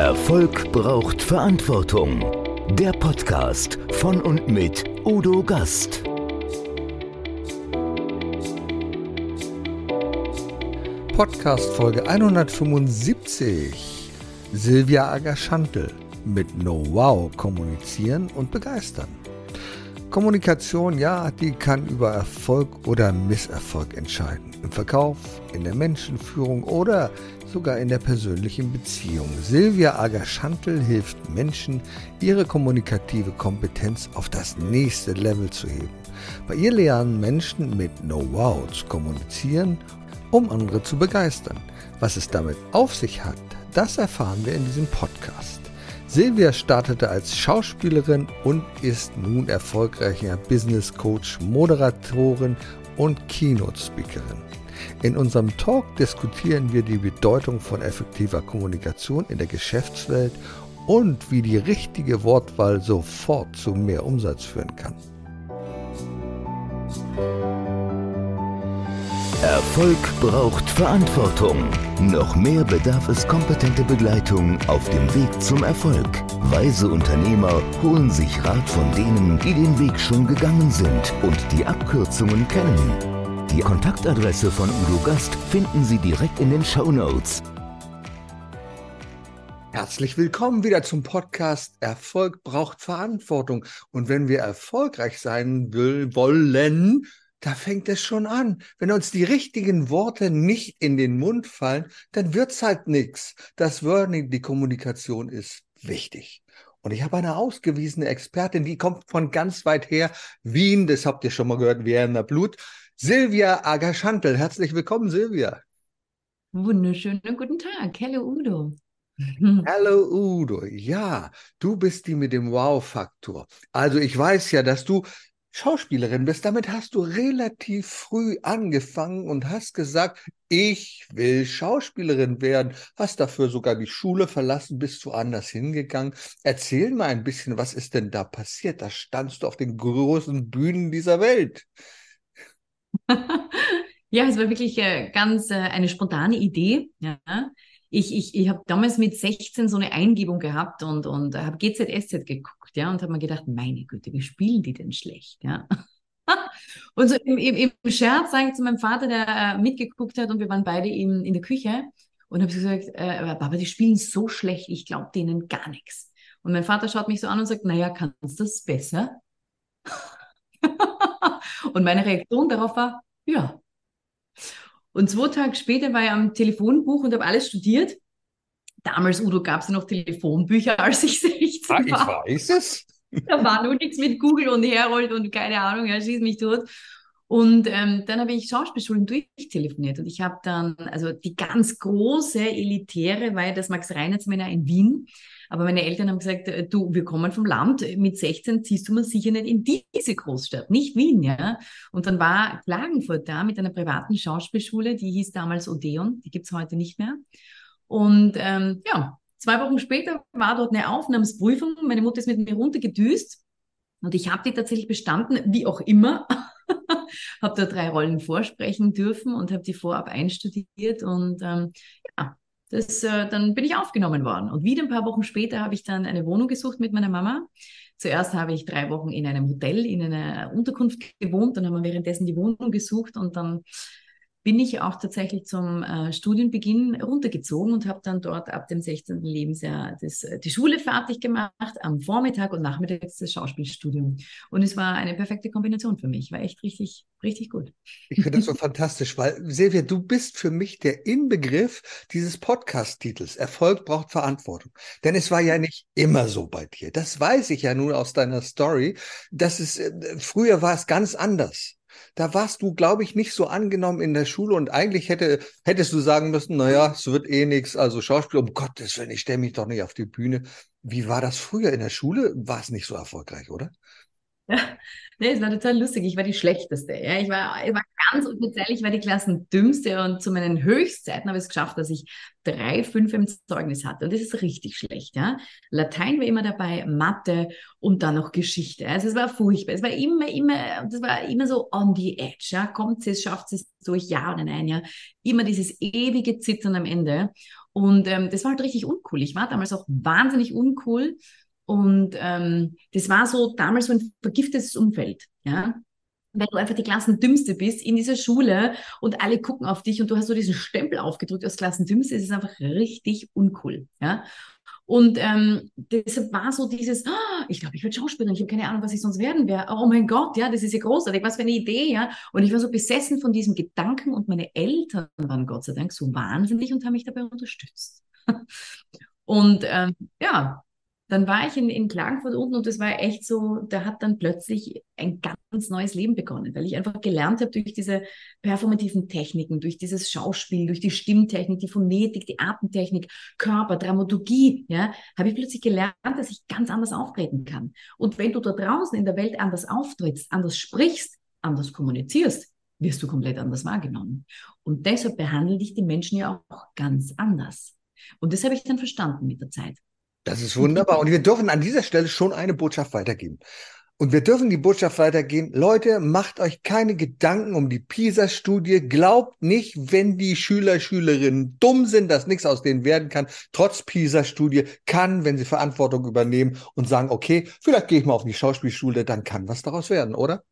Erfolg braucht Verantwortung. Der Podcast von und mit Udo Gast. Podcast Folge 175. Silvia Agerschantel mit Know-how kommunizieren und begeistern. Kommunikation, ja, die kann über Erfolg oder Misserfolg entscheiden. Im Verkauf, in der Menschenführung oder sogar in der persönlichen Beziehung. Silvia Agerschantel hilft Menschen, ihre kommunikative Kompetenz auf das nächste Level zu heben. Bei ihr lernen Menschen mit Know-how zu kommunizieren, um andere zu begeistern. Was es damit auf sich hat, das erfahren wir in diesem Podcast. Silvia startete als Schauspielerin und ist nun erfolgreicher Business Coach, Moderatorin und Keynote Speakerin. In unserem Talk diskutieren wir die Bedeutung von effektiver Kommunikation in der Geschäftswelt und wie die richtige Wortwahl sofort zu mehr Umsatz führen kann. Erfolg braucht Verantwortung. Noch mehr bedarf es kompetente Begleitung auf dem Weg zum Erfolg. Weise Unternehmer holen sich Rat von denen, die den Weg schon gegangen sind und die Abkürzungen kennen. Die Kontaktadresse von Udo Gast finden Sie direkt in den Show Notes. Herzlich willkommen wieder zum Podcast Erfolg braucht Verantwortung. Und wenn wir erfolgreich sein will, wollen, da fängt es schon an. Wenn uns die richtigen Worte nicht in den Mund fallen, dann wird's halt nichts. Das Wording, die Kommunikation ist wichtig. Und ich habe eine ausgewiesene Expertin, die kommt von ganz weit her, Wien, das habt ihr schon mal gehört, Wiener Blut. Silvia Agerschantel. Herzlich willkommen, Silvia. Wunderschönen guten Tag. Hallo Udo. Hallo Udo. Ja, du bist die mit dem Wow-Faktor. Also ich weiß ja, dass du Schauspielerin bist. Damit hast du relativ früh angefangen und hast gesagt, ich will Schauspielerin werden. Hast dafür sogar die Schule verlassen, bist woanders hingegangen. Erzähl mal ein bisschen, was ist denn da passiert? Da standst du auf den großen Bühnen dieser Welt. ja, es war wirklich äh, ganz äh, eine spontane Idee. Ja. Ich, ich, ich habe damals mit 16 so eine Eingebung gehabt und, und habe GZSZ geguckt, ja, und habe mir gedacht, meine Güte, wie spielen die denn schlecht, ja. und so im, im, im Scherz sage ich zu meinem Vater, der äh, mitgeguckt hat und wir waren beide in, in der Küche und habe gesagt, äh, Papa, die spielen so schlecht, ich glaube denen gar nichts. Und mein Vater schaut mich so an und sagt, naja, kannst du das besser? Und meine Reaktion darauf war, ja. Und zwei Tage später war ich am Telefonbuch und habe alles studiert. Damals, Udo, gab es ja noch Telefonbücher, als ich 16 ah, war. Ich weiß es. Da war nur nichts mit Google und Herold und keine Ahnung, er schießt mich tot. Und ähm, dann habe ich Schauspielschulen durchtelefoniert und ich habe dann, also die ganz große, elitäre war ja das Max-Reinhardt-Seminar in Wien. Aber meine Eltern haben gesagt, äh, du, wir kommen vom Land, mit 16 ziehst du mal sicher nicht in diese Großstadt, nicht Wien, ja. Und dann war Klagenfurt da mit einer privaten Schauspielschule, die hieß damals Odeon, die gibt's heute nicht mehr. Und ähm, ja, zwei Wochen später war dort eine Aufnahmsprüfung. Meine Mutter ist mit mir runtergedüst und ich habe die tatsächlich bestanden, wie auch immer. habe da drei Rollen vorsprechen dürfen und habe die vorab einstudiert und ähm, ja, das, äh, dann bin ich aufgenommen worden. Und wieder ein paar Wochen später habe ich dann eine Wohnung gesucht mit meiner Mama. Zuerst habe ich drei Wochen in einem Hotel, in einer Unterkunft gewohnt. Dann haben wir währenddessen die Wohnung gesucht und dann bin ich auch tatsächlich zum äh, Studienbeginn runtergezogen und habe dann dort ab dem 16. Lebensjahr das, äh, die Schule fertig gemacht, am Vormittag und nachmittags das Schauspielstudium. Und es war eine perfekte Kombination für mich, war echt richtig, richtig gut. Ich finde das so fantastisch, weil Silvia, du bist für mich der Inbegriff dieses Podcast-Titels. Erfolg braucht Verantwortung. Denn es war ja nicht immer so bei dir. Das weiß ich ja nun aus deiner Story. dass es, äh, früher war es ganz anders da warst du, glaube ich, nicht so angenommen in der Schule und eigentlich hätte, hättest du sagen müssen, naja, es wird eh nichts, also Schauspiel, um Gottes Willen, ich stelle mich doch nicht auf die Bühne. Wie war das früher in der Schule? War es nicht so erfolgreich, oder? Ja, nee, es war total lustig. Ich war die Schlechteste. Ja. Ich, war, ich war ganz offiziell, ich war die Klassendümmste und zu meinen Höchstzeiten habe ich es geschafft, dass ich drei, fünf im Zeugnis hatte. Und das ist richtig schlecht. Ja. Latein war immer dabei, Mathe und dann noch Geschichte. Also es war furchtbar. Es war immer, immer, das war immer so on the edge. Ja. Kommt es, schafft es durch, ja oder nein. Ja. Immer dieses ewige Zittern am Ende. Und ähm, das war halt richtig uncool. Ich war damals auch wahnsinnig uncool. Und ähm, das war so damals so ein vergiftetes Umfeld. Ja? wenn du einfach die Klassendümmste bist in dieser Schule und alle gucken auf dich und du hast so diesen Stempel aufgedrückt als Klassendümmste, ist es einfach richtig uncool. Ja? Und ähm, deshalb war so dieses, oh, ich glaube, ich werde Schauspielerin, ich habe keine Ahnung, was ich sonst werden werde. Oh mein Gott, ja, das ist ja großartig, was für eine Idee, ja. Und ich war so besessen von diesem Gedanken und meine Eltern waren Gott sei Dank so wahnsinnig und haben mich dabei unterstützt. und ähm, ja, dann war ich in, in Klagenfurt unten und das war echt so, da hat dann plötzlich ein ganz neues Leben begonnen, weil ich einfach gelernt habe durch diese performativen Techniken, durch dieses Schauspiel, durch die Stimmtechnik, die Phonetik, die Atemtechnik, Körper, Dramaturgie, ja, habe ich plötzlich gelernt, dass ich ganz anders auftreten kann. Und wenn du da draußen in der Welt anders auftrittst, anders sprichst, anders kommunizierst, wirst du komplett anders wahrgenommen. Und deshalb behandeln dich die Menschen ja auch ganz anders. Und das habe ich dann verstanden mit der Zeit. Das ist wunderbar. Und wir dürfen an dieser Stelle schon eine Botschaft weitergeben. Und wir dürfen die Botschaft weitergehen. Leute, macht euch keine Gedanken um die PISA-Studie. Glaubt nicht, wenn die Schüler, Schülerinnen dumm sind, dass nichts aus denen werden kann. Trotz PISA-Studie kann, wenn sie Verantwortung übernehmen und sagen, okay, vielleicht gehe ich mal auf die Schauspielschule, dann kann was daraus werden, oder?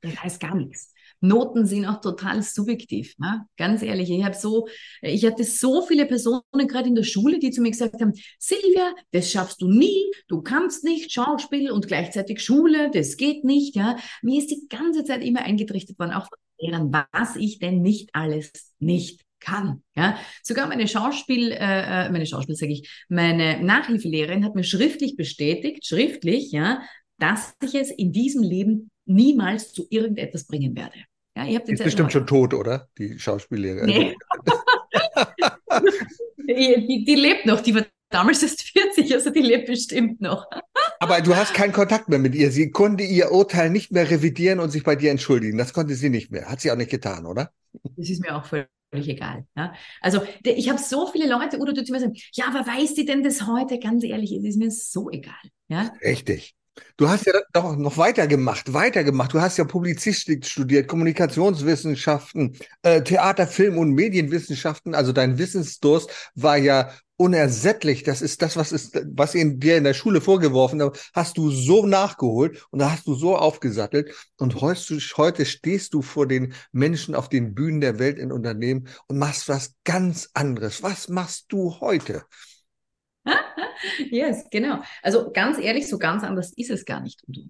Das heißt gar nichts. Noten sind auch total subjektiv. Ne? Ganz ehrlich, ich habe so, ich hatte so viele Personen gerade in der Schule, die zu mir gesagt haben, Silvia, das schaffst du nie, du kannst nicht Schauspiel und gleichzeitig Schule, das geht nicht. Ja, mir ist die ganze Zeit immer eingetrichtert worden, auch von Lehrern, was ich denn nicht alles nicht kann. Ja, sogar meine Schauspiel, äh, äh meine Schauspiel sage ich, meine Nachhilfelehrerin hat mir schriftlich bestätigt, schriftlich, ja, dass ich es in diesem Leben niemals zu irgendetwas bringen werde. Ja, ihr habt ist bestimmt schon tot, oder? Die Schauspiellehrerin. Nee. die, die, die, lebt noch, die war damals erst 40, also die lebt bestimmt noch. Aber du hast keinen Kontakt mehr mit ihr. Sie konnte ihr Urteil nicht mehr revidieren und sich bei dir entschuldigen. Das konnte sie nicht mehr. Hat sie auch nicht getan, oder? Das ist mir auch völlig egal. Ja? Also ich habe so viele Leute, oder du zu mir sagen, ja, aber weiß die denn das heute? Ganz ehrlich, es ist mir so egal. Ja? Richtig. Du hast ja doch noch weitergemacht, weitergemacht. Du hast ja Publizistik studiert, Kommunikationswissenschaften, äh, Theater, Film und Medienwissenschaften. Also dein Wissensdurst war ja unersättlich. Das ist das, was ist, was in dir in der Schule vorgeworfen hat, hast du so nachgeholt und da hast du so aufgesattelt. Und heute stehst du vor den Menschen auf den Bühnen der Welt in Unternehmen und machst was ganz anderes. Was machst du heute? Yes, genau. Also ganz ehrlich, so ganz anders ist es gar nicht, Udo.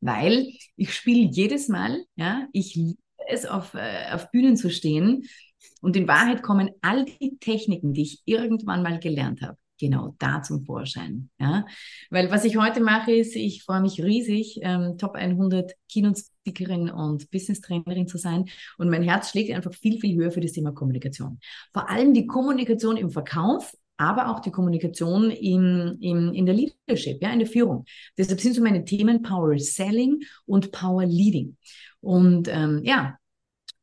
Weil ich spiele jedes Mal, ja, ich liebe es, auf, äh, auf Bühnen zu stehen. Und in Wahrheit kommen all die Techniken, die ich irgendwann mal gelernt habe, genau da zum Vorschein. Ja? Weil was ich heute mache, ist, ich freue mich riesig, ähm, Top 100 Keynote-Speakerin und Business-Trainerin zu sein. Und mein Herz schlägt einfach viel, viel höher für das Thema Kommunikation. Vor allem die Kommunikation im Verkauf aber auch die Kommunikation in, in, in der Leadership, ja, in der Führung. Deshalb sind so meine Themen Power Selling und Power Leading. Und ähm, ja,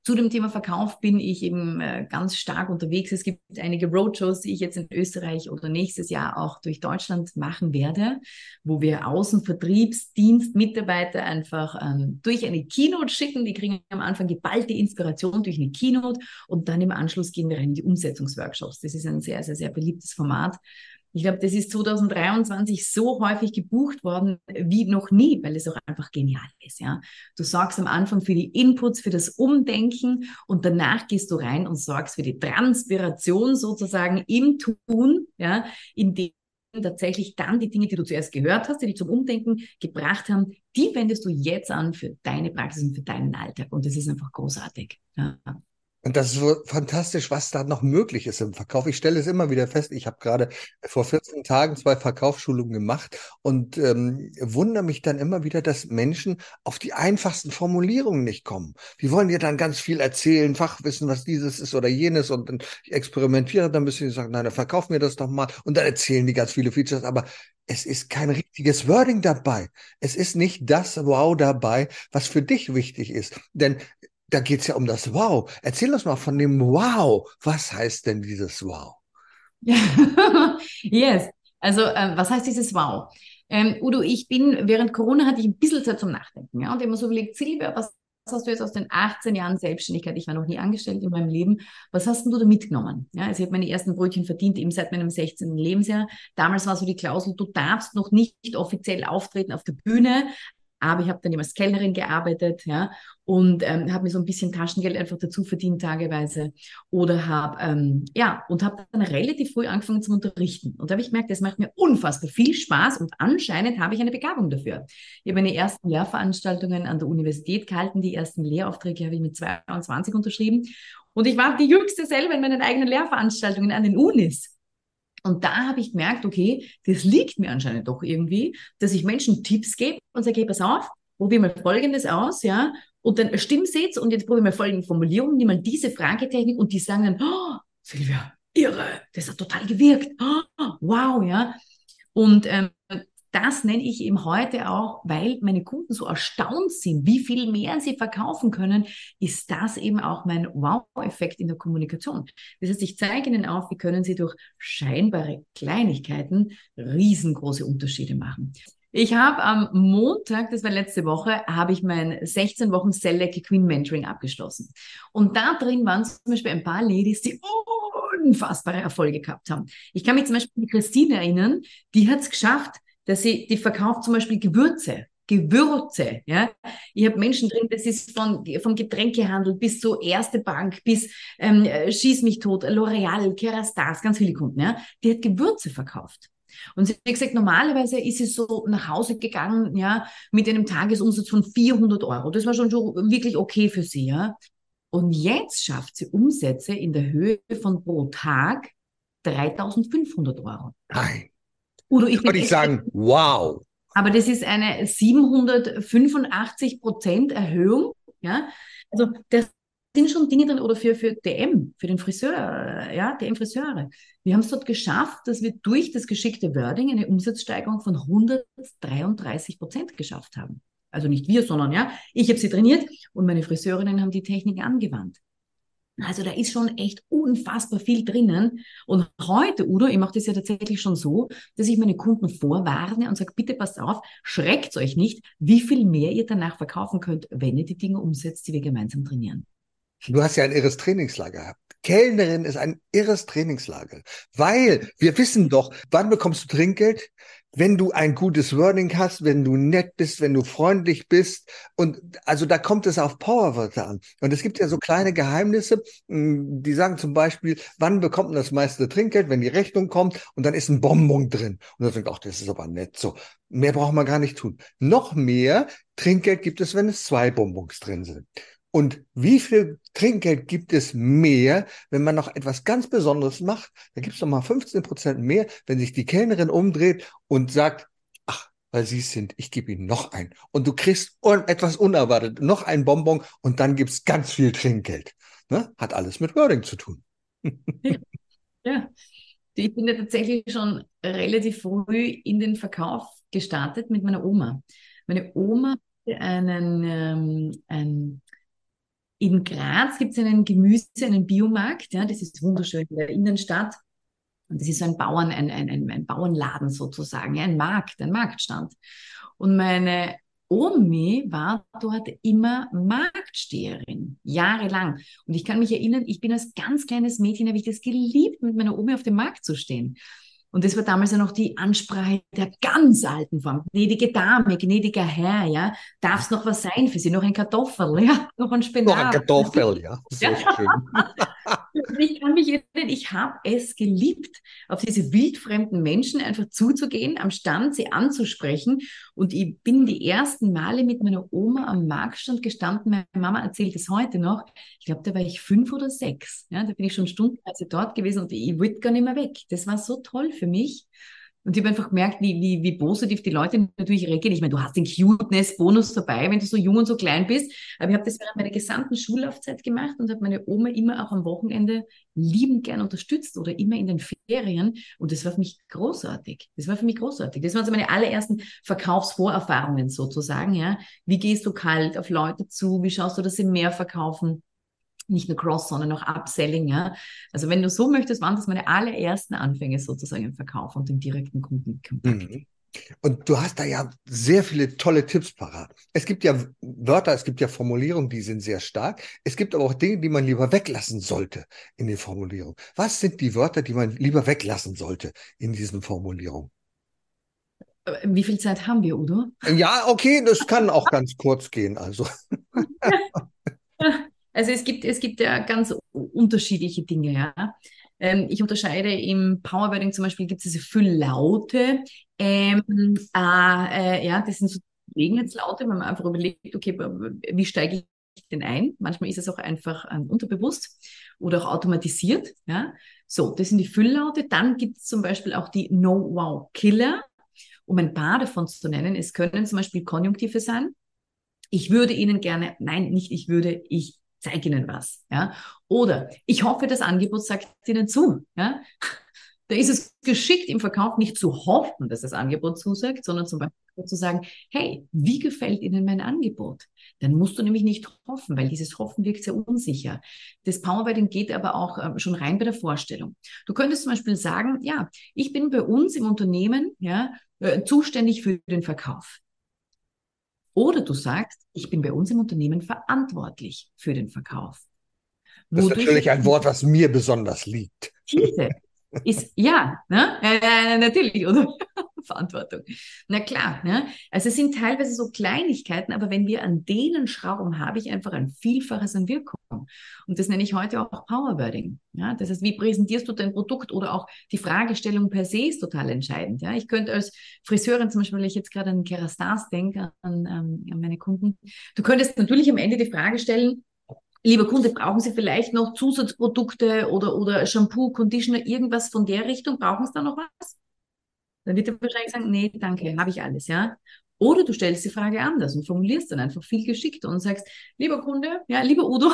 zu dem Thema Verkauf bin ich eben äh, ganz stark unterwegs. Es gibt einige Roadshows, die ich jetzt in Österreich oder nächstes Jahr auch durch Deutschland machen werde, wo wir Außenvertriebsdienstmitarbeiter einfach ähm, durch eine Keynote schicken. Die kriegen am Anfang geballte Inspiration durch eine Keynote und dann im Anschluss gehen wir rein in die Umsetzungsworkshops. Das ist ein sehr, sehr, sehr beliebtes Format. Ich glaube, das ist 2023 so häufig gebucht worden wie noch nie, weil es auch einfach genial ist. Ja, du sorgst am Anfang für die Inputs, für das Umdenken und danach gehst du rein und sorgst für die Transpiration sozusagen im Tun, ja, in dem tatsächlich dann die Dinge, die du zuerst gehört hast, die dich zum Umdenken gebracht haben, die wendest du jetzt an für deine Praxis und für deinen Alltag. Und das ist einfach großartig. Ja. Und das ist so fantastisch, was da noch möglich ist im Verkauf. Ich stelle es immer wieder fest. Ich habe gerade vor 14 Tagen zwei Verkaufsschulungen gemacht und ähm, wundere mich dann immer wieder, dass Menschen auf die einfachsten Formulierungen nicht kommen. Die wollen dir dann ganz viel erzählen, Fachwissen, was dieses ist oder jenes und, und ich experimentiere dann ein bisschen und sage, nein, dann verkauf mir das doch mal und dann erzählen die ganz viele Features, aber es ist kein richtiges Wording dabei. Es ist nicht das Wow dabei, was für dich wichtig ist. Denn da geht es ja um das Wow. Erzähl uns mal von dem Wow. Was heißt denn dieses Wow? yes. Also, äh, was heißt dieses Wow? Ähm, Udo, ich bin, während Corona hatte ich ein bisschen Zeit zum Nachdenken. Ja, und immer so überlegt, Silvia, was hast du jetzt aus den 18 Jahren Selbstständigkeit, ich war noch nie angestellt in meinem Leben, was hast du da mitgenommen? Ja, also ich habe meine ersten Brötchen verdient, eben seit meinem 16. Lebensjahr. Damals war so die Klausel, du darfst noch nicht offiziell auftreten auf der Bühne, aber ich habe dann immer als Kellnerin gearbeitet, ja, und ähm, habe mir so ein bisschen Taschengeld einfach dazu verdient tageweise oder habe ähm, ja und habe dann relativ früh angefangen zu unterrichten und da habe ich gemerkt, das macht mir unfassbar viel Spaß und anscheinend habe ich eine Begabung dafür. Ich habe meine ersten Lehrveranstaltungen an der Universität gehalten, die ersten Lehraufträge habe ich mit 22 unterschrieben und ich war die jüngste selber in meinen eigenen Lehrveranstaltungen an den Unis. Und da habe ich gemerkt, okay, das liegt mir anscheinend doch irgendwie, dass ich Menschen Tipps gebe und sage, hey, pass auf, probier mal Folgendes aus, ja, und dann Stimmsitz und jetzt probiere mal folgende Formulierung, mal diese Fragetechnik und die sagen dann, oh, Silvia, irre, das hat total gewirkt, oh, wow, ja. Und ähm, das nenne ich eben heute auch, weil meine Kunden so erstaunt sind, wie viel mehr sie verkaufen können, ist das eben auch mein Wow-Effekt in der Kommunikation. Das heißt, ich zeige Ihnen auf, wie können Sie durch scheinbare Kleinigkeiten riesengroße Unterschiede machen. Ich habe am Montag, das war letzte Woche, habe ich mein 16 Wochen Select Queen Mentoring abgeschlossen. Und da drin waren zum Beispiel ein paar Ladies, die unfassbare Erfolge gehabt haben. Ich kann mich zum Beispiel an Christine erinnern, die hat es geschafft, dass sie, die verkauft zum Beispiel Gewürze. Gewürze, ja. Ich habe Menschen drin, das ist von, vom Getränkehandel bis zur Erste Bank, bis ähm, Schieß mich tot, L'Oreal, Kerastase, ganz viele Kunden, ja. Die hat Gewürze verkauft. Und sie hat gesagt, normalerweise ist sie so nach Hause gegangen, ja, mit einem Tagesumsatz von 400 Euro. Das war schon, schon wirklich okay für sie, ja. Und jetzt schafft sie Umsätze in der Höhe von pro Tag 3500 Euro. Nein. Udo, ich würde ich sagen, wow. Aber das ist eine 785 Prozent Erhöhung. Ja? Also das sind schon Dinge drin oder für, für DM, für den Friseur, ja, DM-Friseure. Wir haben es dort geschafft, dass wir durch das geschickte Wording eine Umsatzsteigerung von 133 Prozent geschafft haben. Also nicht wir, sondern ja, ich habe sie trainiert und meine Friseurinnen haben die Technik angewandt. Also da ist schon echt unfassbar viel drinnen. Und heute, Udo, ich mache das ja tatsächlich schon so, dass ich meine Kunden vorwarne und sage, bitte passt auf, schreckt euch nicht, wie viel mehr ihr danach verkaufen könnt, wenn ihr die Dinge umsetzt, die wir gemeinsam trainieren. Du hast ja ein irres Trainingslager gehabt. Kellnerin ist ein irres Trainingslager, weil wir wissen doch, wann bekommst du Trinkgeld? Wenn du ein gutes Wording hast, wenn du nett bist, wenn du freundlich bist. Und also da kommt es auf Powerwörter an. Und es gibt ja so kleine Geheimnisse, hm, die sagen zum Beispiel, wann bekommt man das meiste Trinkgeld, wenn die Rechnung kommt und dann ist ein Bonbon drin. Und dann denkt, ach, das ist aber nett. So, mehr braucht man gar nicht tun. Noch mehr Trinkgeld gibt es, wenn es zwei Bonbons drin sind. Und wie viel Trinkgeld gibt es mehr, wenn man noch etwas ganz Besonderes macht? Da gibt es noch mal 15 Prozent mehr, wenn sich die Kellnerin umdreht und sagt, ach, weil Sie sind, ich gebe Ihnen noch ein. Und du kriegst un etwas unerwartet, noch ein Bonbon und dann gibt es ganz viel Trinkgeld. Ne? Hat alles mit Wording zu tun. ja. Ich bin ja tatsächlich schon relativ früh in den Verkauf gestartet mit meiner Oma. Meine Oma hatte einen, ähm, ein in Graz gibt es einen Gemüse, einen Biomarkt, ja, das ist wunderschön in der Innenstadt. Und das ist so ein Bauern, ein, ein, ein, ein Bauernladen sozusagen, ja, ein Markt, ein Marktstand. Und meine Omi war dort immer Marktsteherin, jahrelang. Und ich kann mich erinnern, ich bin als ganz kleines Mädchen, habe ich das geliebt, mit meiner Omi auf dem Markt zu stehen. Und das war damals ja noch die Ansprache der ganz alten Form. Gnädige Dame, gnädiger Herr, ja. Darf es noch was sein für Sie? Noch ein Kartoffel, ja? Noch ein Spinat. Noch ein Kartoffel, ja. Ja. schön. ich kann mich erinnern, ich habe es geliebt, auf diese wildfremden Menschen einfach zuzugehen, am Stand sie anzusprechen. Und ich bin die ersten Male mit meiner Oma am Marktstand gestanden. Meine Mama erzählt es heute noch. Ich glaube, da war ich fünf oder sechs. Ja, da bin ich schon stundenweise dort gewesen und ich wollte gar nicht mehr weg. Das war so toll für mich. Und ich habe einfach gemerkt, wie, wie, wie positiv die Leute natürlich reagieren. Ich meine, du hast den Cuteness-Bonus dabei, wenn du so jung und so klein bist. Aber ich habe das während meiner gesamten Schullaufzeit gemacht und habe meine Oma immer auch am Wochenende liebend gern unterstützt oder immer in den Ferien. Und das war für mich großartig. Das war für mich großartig. Das waren so meine allerersten Verkaufsvorerfahrungen sozusagen. Ja, Wie gehst du kalt auf Leute zu? Wie schaust du, dass sie mehr verkaufen? Nicht nur Cross, sondern auch Upselling. Ja? Also wenn du so möchtest, waren das meine allerersten Anfänge sozusagen im Verkauf und im direkten Kundenkontakt. Mhm. Und du hast da ja sehr viele tolle Tipps parat. Es gibt ja Wörter, es gibt ja Formulierungen, die sind sehr stark. Es gibt aber auch Dinge, die man lieber weglassen sollte in den Formulierungen. Was sind die Wörter, die man lieber weglassen sollte in diesen Formulierungen? Wie viel Zeit haben wir, Udo? Ja, okay, das kann auch ganz kurz gehen, also. Also es gibt, es gibt ja ganz unterschiedliche Dinge, ja. Ähm, ich unterscheide im Powerwording zum Beispiel gibt es diese Fülllaute. Ähm, äh, äh, ja, das sind so Gegenheitslaute, wenn man einfach überlegt, okay, wie steige ich denn ein? Manchmal ist es auch einfach ähm, unterbewusst oder auch automatisiert. Ja? So, das sind die Fülllaute. Dann gibt es zum Beispiel auch die No-Wow-Killer. Um ein paar davon zu nennen, es können zum Beispiel Konjunktive sein. Ich würde Ihnen gerne, nein, nicht ich würde, ich zeige Ihnen was. Ja? Oder ich hoffe, das Angebot sagt Ihnen zu. Ja? Da ist es geschickt im Verkauf nicht zu hoffen, dass das Angebot zusagt, sondern zum Beispiel zu sagen, hey, wie gefällt Ihnen mein Angebot? Dann musst du nämlich nicht hoffen, weil dieses Hoffen wirkt sehr unsicher. Das Powerwriting geht aber auch ähm, schon rein bei der Vorstellung. Du könntest zum Beispiel sagen, ja, ich bin bei uns im Unternehmen ja, äh, zuständig für den Verkauf. Oder du sagst, ich bin bei uns im Unternehmen verantwortlich für den Verkauf. Das ist natürlich ein Wort, was mir besonders liegt. Diese ist, ja, ne? Äh, natürlich, oder? Verantwortung. Na klar, ne? Also es sind teilweise so Kleinigkeiten, aber wenn wir an denen schrauben, habe ich einfach ein Vielfaches an Wirkung. Und das nenne ich heute auch Powerwording. Ja? Das heißt, wie präsentierst du dein Produkt oder auch die Fragestellung per se ist total entscheidend. Ja? Ich könnte als Friseurin zum Beispiel, wenn ich jetzt gerade an Kerastars denke, an, ähm, an meine Kunden, du könntest natürlich am Ende die Frage stellen, Lieber Kunde, brauchen Sie vielleicht noch Zusatzprodukte oder, oder Shampoo, Conditioner, irgendwas von der Richtung? Brauchen Sie da noch was? Dann wird er wahrscheinlich sagen, nee, danke, habe ich alles, ja. Oder du stellst die Frage anders und formulierst dann einfach viel geschickter und sagst, lieber Kunde, ja, lieber Udo,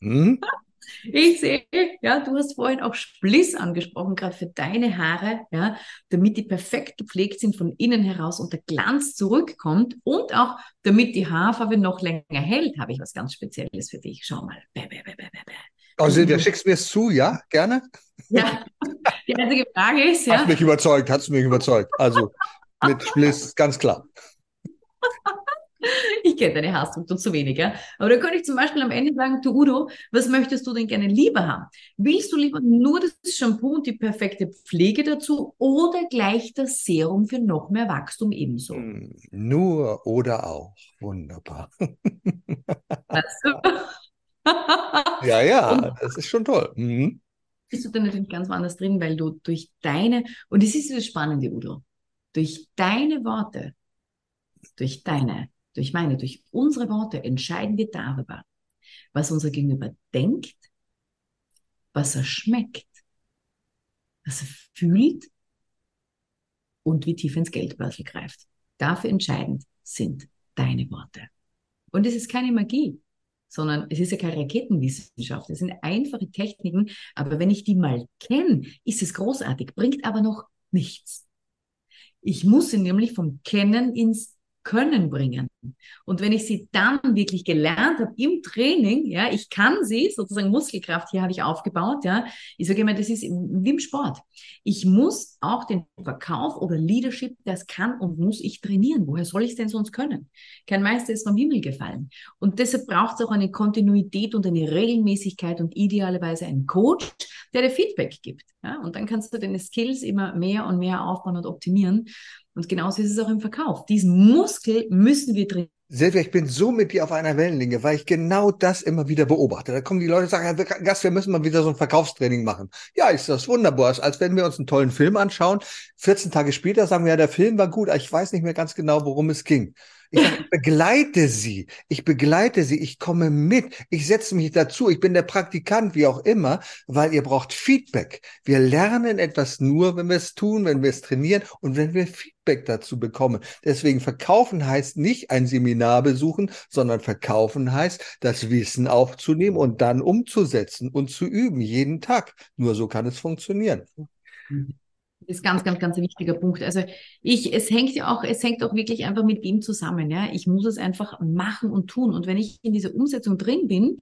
mhm. ich sehe, ja, du hast vorhin auch Spliss angesprochen, gerade für deine Haare, ja, damit die perfekt gepflegt sind von innen heraus und der Glanz zurückkommt und auch damit die Haarfarbe noch länger hält, habe ich was ganz Spezielles für dich. Schau mal. Bäh, bäh, bäh. Oh, Silvia, schickst du mir es zu, ja? Gerne? Ja, die einzige Frage ist, ja. Hast mich überzeugt, hast du mich überzeugt. Also mit Spliss, ganz klar. Ich kenne deine Haarstruktur zu wenig, ja. Aber da könnte ich zum Beispiel am Ende sagen, du Udo, was möchtest du denn gerne lieber haben? Willst du lieber nur das Shampoo und die perfekte Pflege dazu oder gleich das Serum für noch mehr Wachstum ebenso? Hm, nur oder auch. Wunderbar. ja, ja, und, das ist schon toll. Mhm. Bist du dann natürlich ganz woanders drin, weil du durch deine, und das ist das Spannende, Udo, durch deine Worte, durch deine, durch meine, durch unsere Worte entscheiden wir darüber, was unser Gegenüber denkt, was er schmeckt, was er fühlt und wie tief ins Geldbörsel greift. Dafür entscheidend sind deine Worte. Und es ist keine Magie sondern es ist ja keine Raketenwissenschaft. Es sind einfache Techniken, aber wenn ich die mal kenne, ist es großartig, bringt aber noch nichts. Ich muss sie nämlich vom Kennen ins können bringen. Und wenn ich sie dann wirklich gelernt habe im Training, ja, ich kann sie, sozusagen Muskelkraft hier habe ich aufgebaut, ja, ich sage immer, das ist wie im Sport. Ich muss auch den Verkauf oder Leadership, das kann und muss ich trainieren. Woher soll ich es denn sonst können? Kein Meister ist vom Himmel gefallen. Und deshalb braucht es auch eine Kontinuität und eine Regelmäßigkeit und idealerweise einen Coach, der dir Feedback gibt. Ja, und dann kannst du deine Skills immer mehr und mehr aufbauen und optimieren. Und genauso ist es auch im Verkauf. Diesen Muskel müssen wir trainieren. Silvia, ich bin so mit dir auf einer Wellenlinie, weil ich genau das immer wieder beobachte. Da kommen die Leute und sagen, Herr Gast, wir müssen mal wieder so ein Verkaufstraining machen. Ja, ist das wunderbar. Als wenn wir uns einen tollen Film anschauen. 14 Tage später sagen wir, ja, der Film war gut, aber ich weiß nicht mehr ganz genau, worum es ging. Ich, begleite sie. Ich begleite sie. Ich komme mit. Ich setze mich dazu. Ich bin der Praktikant, wie auch immer, weil ihr braucht Feedback. Wir lernen etwas nur, wenn wir es tun, wenn wir es trainieren und wenn wir Feedback dazu bekommen. Deswegen verkaufen heißt nicht ein Seminar besuchen, sondern verkaufen heißt, das Wissen aufzunehmen und dann umzusetzen und zu üben, jeden Tag. Nur so kann es funktionieren. Mhm. Das ist ganz, ganz, ganz ein wichtiger Punkt. Also ich, es hängt ja auch, es hängt auch wirklich einfach mit dem zusammen. Ja, ich muss es einfach machen und tun. Und wenn ich in dieser Umsetzung drin bin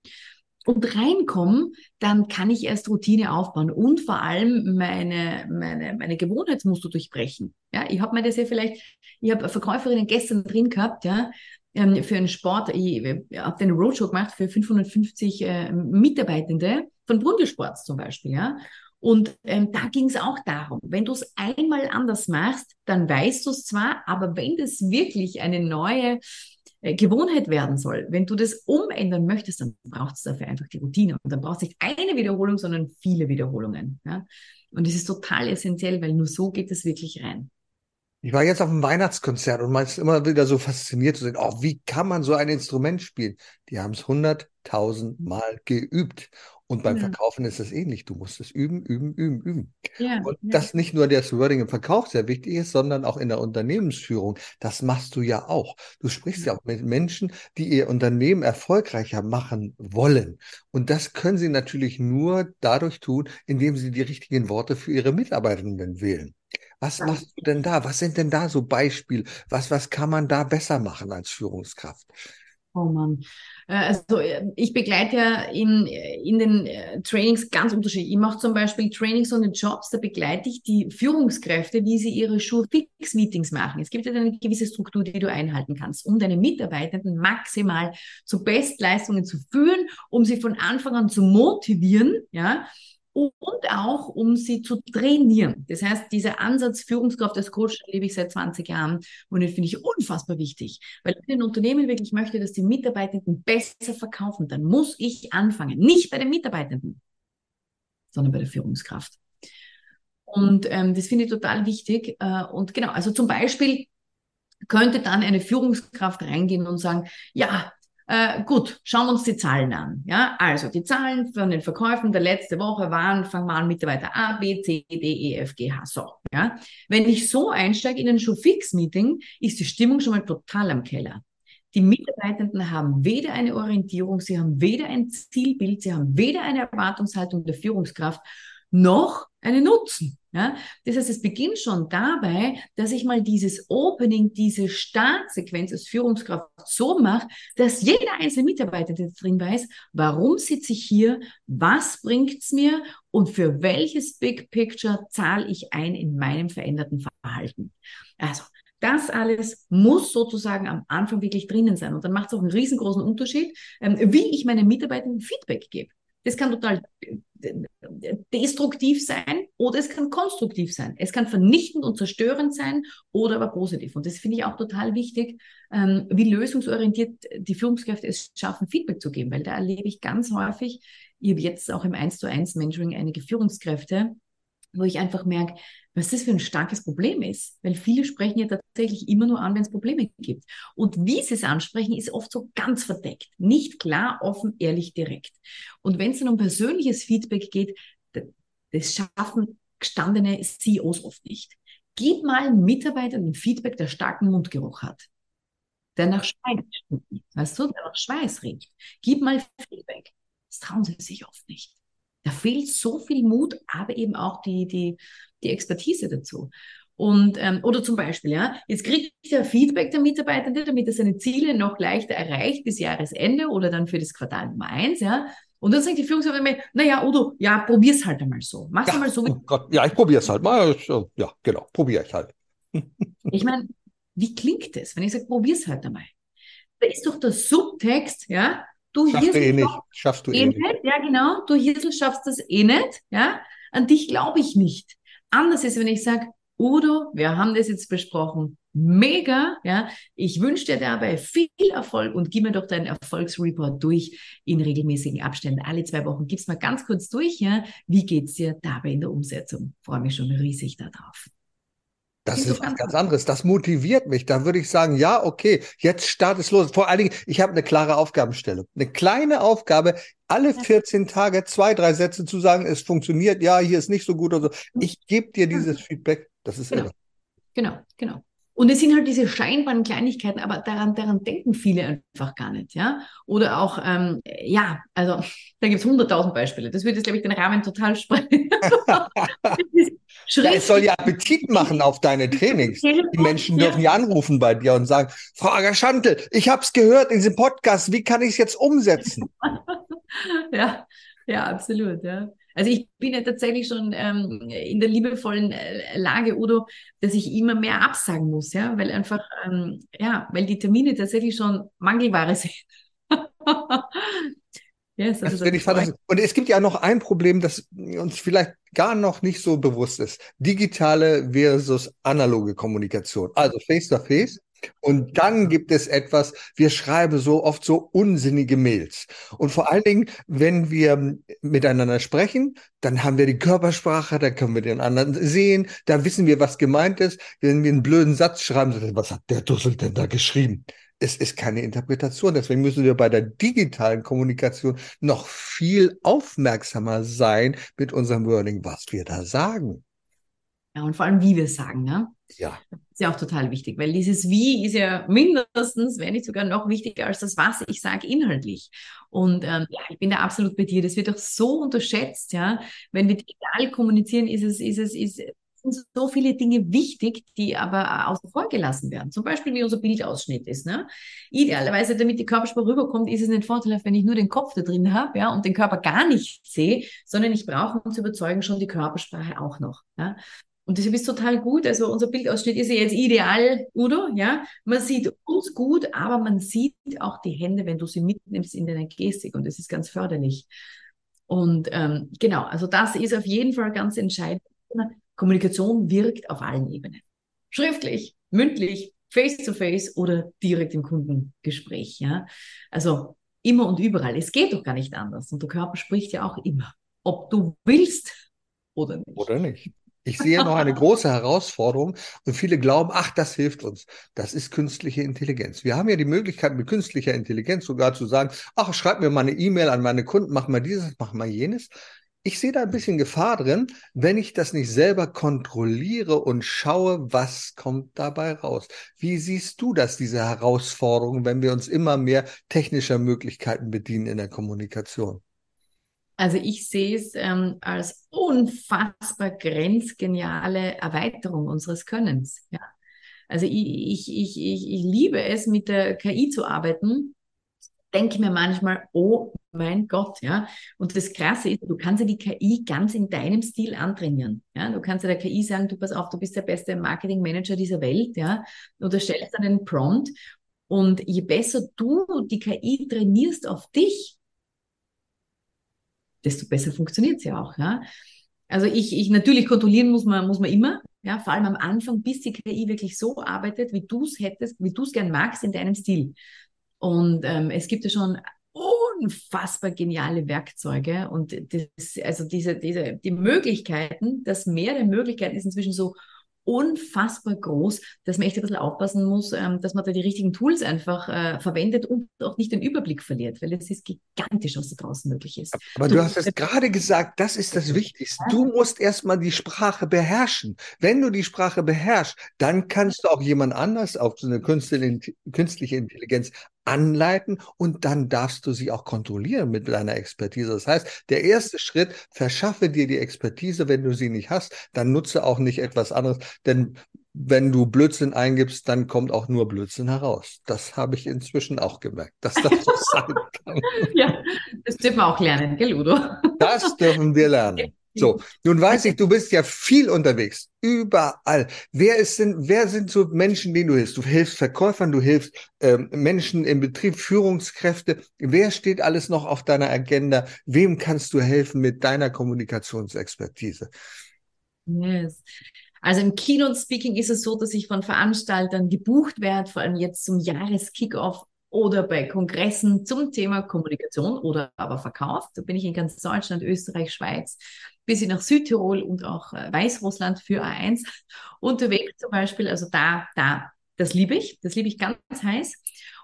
und reinkomme, dann kann ich erst Routine aufbauen und vor allem meine, meine, meine Gewohnheitsmuster durchbrechen. Ja, ich habe mir das ja vielleicht, ich habe Verkäuferinnen gestern drin gehabt, ja, ähm, für einen Sport, ich, habe den Roadshow gemacht für 550 äh, Mitarbeitende von Brundelsports zum Beispiel, ja. Und ähm, da ging es auch darum, wenn du es einmal anders machst, dann weißt du es zwar, aber wenn das wirklich eine neue äh, Gewohnheit werden soll, wenn du das umändern möchtest, dann braucht es dafür einfach die Routine. Und dann braucht es nicht eine Wiederholung, sondern viele Wiederholungen. Ja? Und das ist total essentiell, weil nur so geht es wirklich rein. Ich war jetzt auf einem Weihnachtskonzert und man ist immer wieder so fasziniert zu sehen, oh, wie kann man so ein Instrument spielen? Die haben es hunderttausend Mal geübt. Und beim ja. Verkaufen ist es ähnlich. Du musst es üben, üben, üben, üben. Ja, und ja. dass nicht nur das Wording im Verkauf sehr wichtig ist, sondern auch in der Unternehmensführung. Das machst du ja auch. Du sprichst ja auch mit Menschen, die ihr Unternehmen erfolgreicher machen wollen. Und das können sie natürlich nur dadurch tun, indem sie die richtigen Worte für ihre Mitarbeitenden wählen. Was machst du denn da? Was sind denn da so Beispiele? Was, was kann man da besser machen als Führungskraft? Oh Mann. Äh, also äh, ich begleite ja in, in den äh, Trainings ganz unterschiedlich. Ich mache zum Beispiel Trainings und Jobs, da begleite ich die Führungskräfte, wie sie ihre Sure-Fix-Meetings machen. Es gibt ja eine gewisse Struktur, die du einhalten kannst, um deine Mitarbeitenden maximal zu Bestleistungen zu führen, um sie von Anfang an zu motivieren, ja, und auch, um sie zu trainieren. Das heißt, dieser Ansatz Führungskraft als Coach lebe ich seit 20 Jahren und den finde ich unfassbar wichtig, weil wenn ein Unternehmen wirklich möchte, dass die Mitarbeitenden besser verkaufen, dann muss ich anfangen, nicht bei den Mitarbeitenden, sondern bei der Führungskraft. Und ähm, das finde ich total wichtig. Äh, und genau, also zum Beispiel könnte dann eine Führungskraft reingehen und sagen, ja, äh, gut, schauen wir uns die Zahlen an. Ja, also die Zahlen von den Verkäufen der letzte Woche waren, fangen wir an, Mitarbeiter A, B, C, D, E, F, G, H. So, ja. Wenn ich so einsteige in ein Show-Fix-Meeting, ist die Stimmung schon mal total am Keller. Die Mitarbeitenden haben weder eine Orientierung, sie haben weder ein Zielbild, sie haben weder eine Erwartungshaltung der Führungskraft, noch einen Nutzen. Ja? Das heißt, es beginnt schon dabei, dass ich mal dieses Opening, diese Startsequenz als Führungskraft so mache, dass jeder einzelne Mitarbeiter, drin weiß, warum sitze ich hier, was bringt es mir und für welches Big Picture zahle ich ein in meinem veränderten Verhalten. Also, das alles muss sozusagen am Anfang wirklich drinnen sein. Und dann macht es auch einen riesengroßen Unterschied, ähm, wie ich meinen Mitarbeitern Feedback gebe. Das kann total destruktiv sein oder es kann konstruktiv sein. Es kann vernichtend und zerstörend sein oder aber positiv. Und das finde ich auch total wichtig, ähm, wie lösungsorientiert die Führungskräfte es schaffen, Feedback zu geben, weil da erlebe ich ganz häufig, ich jetzt auch im 1 zu 1 Mentoring einige Führungskräfte, wo ich einfach merke, was das für ein starkes Problem ist. Weil viele sprechen ja tatsächlich immer nur an, wenn es Probleme gibt. Und wie sie es ansprechen, ist oft so ganz verdeckt. Nicht klar, offen, ehrlich, direkt. Und wenn es dann um persönliches Feedback geht, das schaffen gestandene CEOs oft nicht. Gib mal Mitarbeiter ein Feedback, der starken Mundgeruch hat. Der nach Schweiß riecht. Weißt du, der nach Schweiß riecht. Gib mal Feedback. Das trauen sie sich oft nicht. Da fehlt so viel Mut, aber eben auch die, die, die Expertise dazu. Und, ähm, oder zum Beispiel, ja, jetzt kriegt er Feedback der Mitarbeitende, damit er seine Ziele noch leichter erreicht bis Jahresende oder dann für das Quartal Nummer eins, ja. Und dann sagt die Führungskraft mir, naja, Udo, ja, probier's halt einmal so. Mach's ja, mal so. Oh ja, ich probier's halt mal. Ja, genau, probiere ich halt. ich meine, wie klingt das, wenn ich sage, probier's halt einmal? Da ist doch der Subtext, ja, Du Schaffst du eh nicht. Schaffst du eh, eh nicht. nicht. Ja, genau. Du Hirsel schaffst das eh nicht. Ja, an dich glaube ich nicht. Anders ist, wenn ich sage, Udo, wir haben das jetzt besprochen. Mega, ja. Ich wünsche dir dabei viel Erfolg und gib mir doch deinen Erfolgsreport durch in regelmäßigen Abständen. Alle zwei Wochen gib's mal ganz kurz durch, ja. Wie geht's dir dabei in der Umsetzung? Freue mich schon riesig darauf. Das ist was ganz anderes. Das motiviert mich. Da würde ich sagen, ja, okay, jetzt start es los. Vor allen Dingen, ich habe eine klare Aufgabenstellung. Eine kleine Aufgabe, alle 14 Tage zwei, drei Sätze zu sagen, es funktioniert, ja, hier ist nicht so gut oder so. Ich gebe dir dieses Feedback. Das ist genau. Genau, genau. Und es sind halt diese scheinbaren Kleinigkeiten, aber daran, daran denken viele einfach gar nicht, ja. Oder auch, ähm, ja, also da gibt es hunderttausend Beispiele. Das würde jetzt, glaube ich, den Rahmen total sprengen. Es soll ja Appetit machen auf deine Trainings. Die Menschen dürfen ja. anrufen bei dir und sagen, Frau Agaschantel, ich habe es gehört in diesem Podcast, wie kann ich es jetzt umsetzen? ja, ja, absolut. Ja. Also ich bin ja tatsächlich schon ähm, in der liebevollen äh, Lage, Udo, dass ich immer mehr absagen muss, ja, weil einfach, ähm, ja, weil die Termine tatsächlich schon Mangelware sind. yes, also das ich fantastisch. Und es gibt ja noch ein Problem, das uns vielleicht gar noch nicht so bewusst ist. Digitale versus analoge Kommunikation. Also face-to-face. -face und dann gibt es etwas, wir schreiben so oft so unsinnige Mails. Und vor allen Dingen, wenn wir miteinander sprechen, dann haben wir die Körpersprache, da können wir den anderen sehen, da wissen wir, was gemeint ist. Wenn wir einen blöden Satz schreiben, was hat der Dussel denn da geschrieben? Es ist keine Interpretation. Deswegen müssen wir bei der digitalen Kommunikation noch viel aufmerksamer sein mit unserem Wording, was wir da sagen. Ja, und vor allem, wie wir es sagen, ne? Ja. Das ist ja auch total wichtig, weil dieses Wie ist ja mindestens, wenn nicht sogar noch wichtiger als das Was ich sage inhaltlich. Und ähm, ja, ich bin da absolut bei dir. Das wird doch so unterschätzt, ja. Wenn wir digital kommunizieren, ist es, ist es, ist, sind so viele Dinge wichtig, die aber außen vor gelassen werden. Zum Beispiel, wie unser Bildausschnitt ist. Ne? Idealerweise, damit die Körpersprache rüberkommt, ist es nicht vorteilhaft, wenn ich nur den Kopf da drin habe ja, und den Körper gar nicht sehe, sondern ich brauche, um zu überzeugen, schon die Körpersprache auch noch. Ja? Und deshalb ist total gut. Also unser Bildausschnitt ist ja jetzt ideal, Udo, ja. Man sieht uns gut, aber man sieht auch die Hände, wenn du sie mitnimmst in deiner Gestik und das ist ganz förderlich. Und ähm, genau, also das ist auf jeden Fall ganz entscheidend. Kommunikation wirkt auf allen Ebenen. Schriftlich, mündlich, face-to-face -face oder direkt im Kundengespräch, ja. Also immer und überall. Es geht doch gar nicht anders. Und der Körper spricht ja auch immer. Ob du willst oder nicht. Oder nicht. Ich sehe noch eine große Herausforderung und viele glauben, ach, das hilft uns. Das ist künstliche Intelligenz. Wir haben ja die Möglichkeit, mit künstlicher Intelligenz sogar zu sagen, ach, schreib mir mal eine E-Mail an meine Kunden, mach mal dieses, mach mal jenes. Ich sehe da ein bisschen Gefahr drin, wenn ich das nicht selber kontrolliere und schaue, was kommt dabei raus. Wie siehst du das, diese Herausforderung, wenn wir uns immer mehr technischer Möglichkeiten bedienen in der Kommunikation? Also ich sehe es ähm, als unfassbar grenzgeniale Erweiterung unseres Könnens. Ja. Also ich, ich, ich, ich, liebe es, mit der KI zu arbeiten. Denke mir manchmal, oh mein Gott, ja. Und das Krasse ist, du kannst ja die KI ganz in deinem Stil antrainieren. Ja, du kannst ja der KI sagen, du pass auf, du bist der beste Marketingmanager dieser Welt, ja. Und du stellst dann einen Prompt. Und je besser du die KI trainierst auf dich, desto besser funktioniert ja auch. Ja? Also ich, ich natürlich kontrollieren muss man, muss man immer, ja, vor allem am Anfang, bis die KI wirklich so arbeitet, wie du es hättest, wie du es gern magst in deinem Stil. Und ähm, es gibt ja schon unfassbar geniale Werkzeuge und das, also diese, diese, die Möglichkeiten, das Meer der Möglichkeiten ist inzwischen so unfassbar groß, dass man echt ein bisschen aufpassen muss, ähm, dass man da die richtigen Tools einfach äh, verwendet und auch nicht den Überblick verliert, weil es ist gigantisch, was da draußen möglich ist. Aber du, du hast es gerade gesagt, das ist das Wichtigste. Du musst erstmal die Sprache beherrschen. Wenn du die Sprache beherrschst, dann kannst du auch jemand anders auf so eine künstliche Intelligenz anleiten und dann darfst du sie auch kontrollieren mit deiner Expertise. Das heißt, der erste Schritt, verschaffe dir die Expertise, wenn du sie nicht hast, dann nutze auch nicht etwas anderes, denn wenn du Blödsinn eingibst, dann kommt auch nur Blödsinn heraus. Das habe ich inzwischen auch gemerkt, dass das so sein kann. Ja, das dürfen wir auch lernen, gell, Udo? Das dürfen wir lernen. So, nun weiß ich, du bist ja viel unterwegs, überall. Wer ist denn, wer sind so Menschen, denen du hilfst? Du hilfst Verkäufern, du hilfst ähm, Menschen im Betrieb, Führungskräfte. Wer steht alles noch auf deiner Agenda? Wem kannst du helfen mit deiner Kommunikationsexpertise? Yes. Also im Keynote Speaking ist es so, dass ich von Veranstaltern gebucht werde, vor allem jetzt zum Jahreskickoff oder bei Kongressen zum Thema Kommunikation oder aber Verkauf. Da bin ich in ganz Deutschland, Österreich, Schweiz, bis hin nach Südtirol und auch äh, Weißrussland für A1 unterwegs zum Beispiel. Also da, da, das liebe ich, das liebe ich ganz heiß.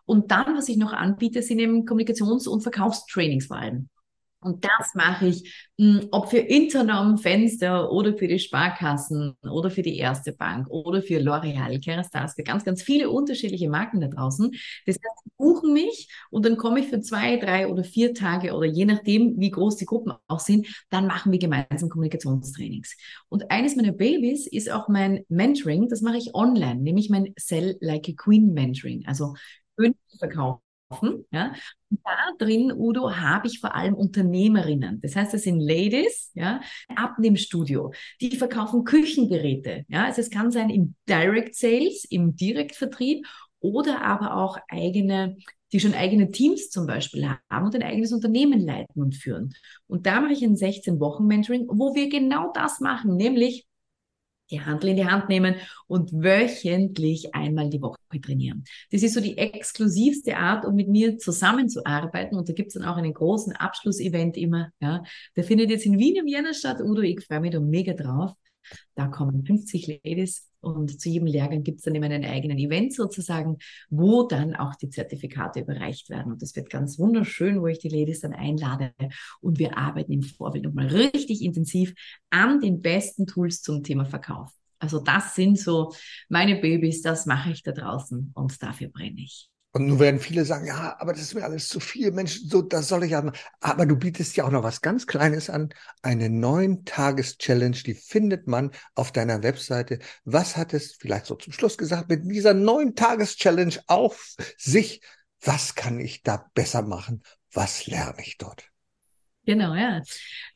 Und dann, was ich noch anbiete, sind eben Kommunikations- und Verkaufstrainings vor allem. Und das mache ich, hm, ob für Internom Fenster oder für die Sparkassen oder für die Erste Bank oder für L'Oreal, Kerastase, für ganz, ganz viele unterschiedliche Marken da draußen. Das heißt, sie buchen mich und dann komme ich für zwei, drei oder vier Tage oder je nachdem, wie groß die Gruppen auch sind, dann machen wir gemeinsam Kommunikationstrainings. Und eines meiner Babys ist auch mein Mentoring, das mache ich online, nämlich mein Sell Like a Queen Mentoring, also Verkauf ja. Und da drin, Udo, habe ich vor allem Unternehmerinnen. Das heißt, das sind Ladies, ja, ab. Die verkaufen Küchengeräte. Ja, also es kann sein im Direct Sales, im Direktvertrieb oder aber auch eigene, die schon eigene Teams zum Beispiel haben und ein eigenes Unternehmen leiten und führen. Und da mache ich ein 16-Wochen-Mentoring, wo wir genau das machen, nämlich die Handel in die Hand nehmen und wöchentlich einmal die Woche trainieren. Das ist so die exklusivste Art, um mit mir zusammenzuarbeiten. Und da gibt es dann auch einen großen Abschlussevent immer. Ja. Der findet jetzt in Wien im Jänner statt. Udo, ich freue mich da mega drauf. Da kommen 50 Ladies und zu jedem Lehrgang gibt es dann immer einen eigenen Event sozusagen, wo dann auch die Zertifikate überreicht werden. Und das wird ganz wunderschön, wo ich die Ladies dann einlade und wir arbeiten im Vorbild nochmal richtig intensiv an den besten Tools zum Thema Verkauf. Also das sind so meine Babys, das mache ich da draußen und dafür brenne ich. Und nun werden viele sagen, ja, aber das ist mir alles zu viel, Mensch, so, das soll ich haben. Aber du bietest ja auch noch was ganz Kleines an, eine neun Tages-Challenge, die findet man auf deiner Webseite. Was hat es vielleicht so zum Schluss gesagt mit dieser neun Tages-Challenge auf sich? Was kann ich da besser machen? Was lerne ich dort? Genau, ja.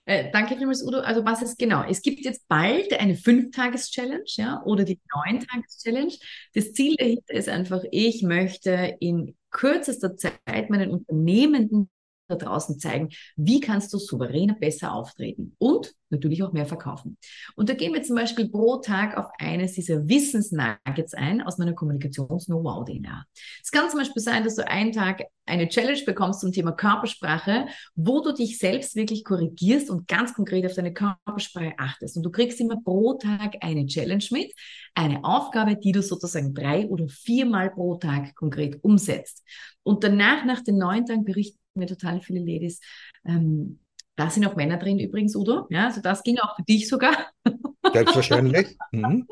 Äh, danke vielmals, Udo. Also was ist genau? Es gibt jetzt bald eine Fünf-Tages-Challenge, ja, oder die Neun-Tages-Challenge. Das Ziel dahinter ist einfach, ich möchte in kürzester Zeit meinen Unternehmenden da draußen zeigen, wie kannst du souveräner besser auftreten und natürlich auch mehr verkaufen. Und da gehen wir zum Beispiel pro Tag auf eines dieser Wissensnuggets ein aus meiner Kommunikations-Know-how-DNA. Es kann zum Beispiel sein, dass du einen Tag eine Challenge bekommst zum Thema Körpersprache, wo du dich selbst wirklich korrigierst und ganz konkret auf deine Körpersprache achtest. Und du kriegst immer pro Tag eine Challenge mit, eine Aufgabe, die du sozusagen drei oder viermal pro Tag konkret umsetzt. Und danach, nach den neun Tagen, berichten mir total viele Ladies. Ähm, da sind auch Männer drin übrigens, Udo. Ja, also das ging auch für dich sogar. Selbstverständlich. Mhm.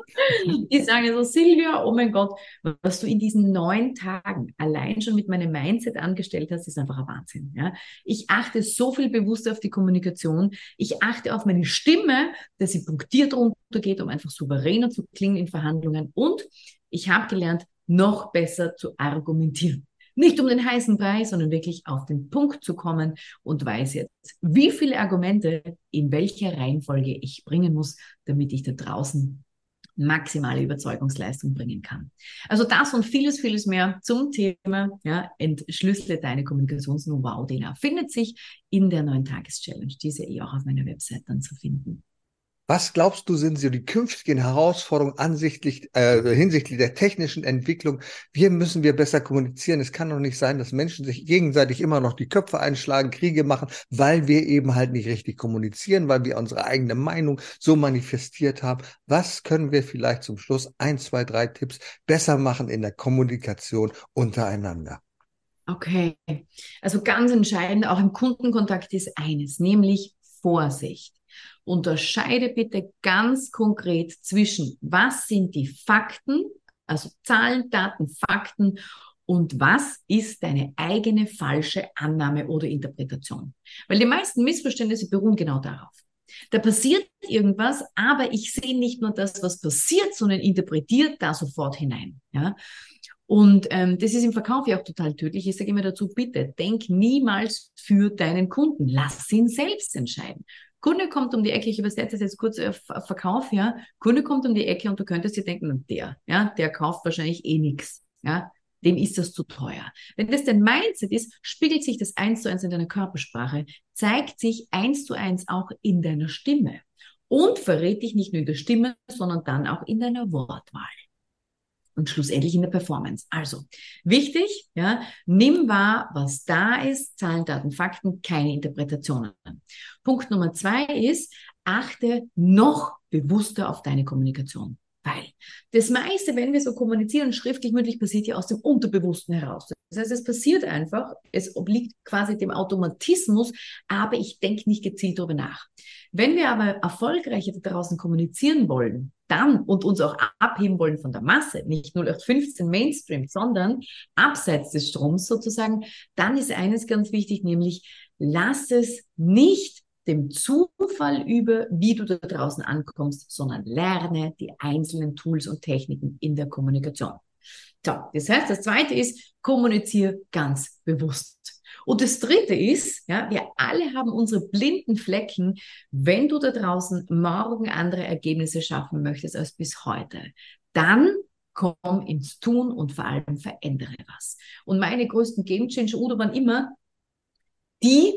Die sagen so, Silvia, oh mein Gott, was du in diesen neun Tagen allein schon mit meinem Mindset angestellt hast, ist einfach ein Wahnsinn. Ja? Ich achte so viel bewusster auf die Kommunikation. Ich achte auf meine Stimme, dass sie punktiert runtergeht, um einfach souveräner zu klingen in Verhandlungen. Und ich habe gelernt, noch besser zu argumentieren. Nicht um den heißen Preis, sondern wirklich auf den Punkt zu kommen und weiß jetzt, wie viele Argumente in welcher Reihenfolge ich bringen muss, damit ich da draußen maximale Überzeugungsleistung bringen kann. Also das und vieles, vieles mehr zum Thema, ja, entschlüssele deine Kommunikations-Know-how-DNA findet sich in der neuen Tages-Challenge. Diese eh auch auf meiner Website dann zu finden. Was glaubst du, sind so die künftigen Herausforderungen ansichtlich, äh, hinsichtlich der technischen Entwicklung? Wie müssen wir besser kommunizieren? Es kann doch nicht sein, dass Menschen sich gegenseitig immer noch die Köpfe einschlagen, Kriege machen, weil wir eben halt nicht richtig kommunizieren, weil wir unsere eigene Meinung so manifestiert haben. Was können wir vielleicht zum Schluss ein, zwei, drei Tipps besser machen in der Kommunikation untereinander? Okay, also ganz entscheidend auch im Kundenkontakt ist eines, nämlich Vorsicht. Unterscheide bitte ganz konkret zwischen, was sind die Fakten, also Zahlen, Daten, Fakten und was ist deine eigene falsche Annahme oder Interpretation. Weil die meisten Missverständnisse beruhen genau darauf. Da passiert irgendwas, aber ich sehe nicht nur das, was passiert, sondern interpretiert da sofort hinein. Ja? Und ähm, das ist im Verkauf ja auch total tödlich. Ich sage immer dazu, bitte denk niemals für deinen Kunden. Lass ihn selbst entscheiden. Kunde kommt um die Ecke, ich übersetze es jetzt kurz auf Verkauf, ja. Kunde kommt um die Ecke und du könntest dir denken, der, ja, der kauft wahrscheinlich eh nichts, ja. Dem ist das zu teuer. Wenn das dein Mindset ist, spiegelt sich das eins zu eins in deiner Körpersprache, zeigt sich eins zu eins auch in deiner Stimme und verrät dich nicht nur in der Stimme, sondern dann auch in deiner Wortwahl und schlussendlich in der Performance. Also wichtig, ja, nimm wahr, was da ist, Zahlen, Daten, Fakten, keine Interpretationen. Punkt Nummer zwei ist, achte noch bewusster auf deine Kommunikation. Weil das meiste, wenn wir so kommunizieren, schriftlich, mündlich, passiert ja aus dem Unterbewussten heraus. Das heißt, es passiert einfach, es obliegt quasi dem Automatismus, aber ich denke nicht gezielt darüber nach. Wenn wir aber erfolgreicher da draußen kommunizieren wollen, dann und uns auch abheben wollen von der Masse, nicht 0815 Mainstream, sondern abseits des Stroms sozusagen, dann ist eines ganz wichtig, nämlich lass es nicht dem Zufall über, wie du da draußen ankommst, sondern lerne die einzelnen Tools und Techniken in der Kommunikation. So, das heißt, das zweite ist, kommuniziere ganz bewusst. Und das dritte ist, ja, wir alle haben unsere blinden Flecken, wenn du da draußen morgen andere Ergebnisse schaffen möchtest als bis heute. Dann komm ins Tun und vor allem verändere was. Und meine größten Game Changer, Udo, waren immer die,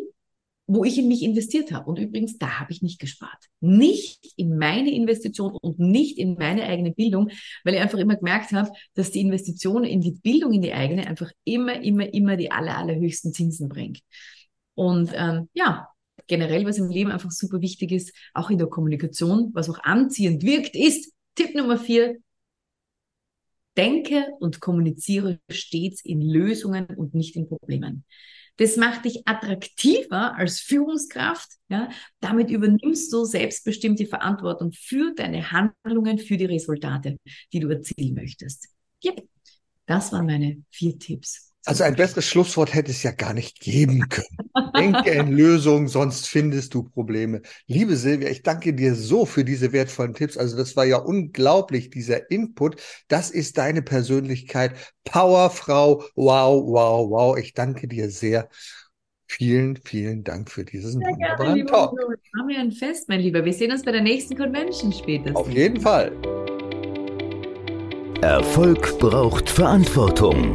wo ich in mich investiert habe. Und übrigens, da habe ich nicht gespart. Nicht in meine Investition und nicht in meine eigene Bildung, weil ich einfach immer gemerkt habe, dass die Investition in die Bildung, in die eigene, einfach immer, immer, immer die aller, allerhöchsten Zinsen bringt. Und ähm, ja, generell, was im Leben einfach super wichtig ist, auch in der Kommunikation, was auch anziehend wirkt, ist Tipp Nummer vier, denke und kommuniziere stets in Lösungen und nicht in Problemen. Das macht dich attraktiver als Führungskraft. Ja? Damit übernimmst du selbstbestimmt die Verantwortung für deine Handlungen, für die Resultate, die du erzielen möchtest. Yep. Das waren meine vier Tipps. Also ein besseres Schlusswort hätte es ja gar nicht geben können. Denke in Lösungen, sonst findest du Probleme. Liebe Silvia, ich danke dir so für diese wertvollen Tipps. Also das war ja unglaublich, dieser Input. Das ist deine Persönlichkeit. Powerfrau. Wow, wow, wow. Ich danke dir sehr. Vielen, vielen Dank für diesen sehr wunderbaren gerne, Talk. Haben wir ein Fest, mein Lieber. Wir sehen uns bei der nächsten Convention später. Auf jeden Fall. Erfolg braucht Verantwortung.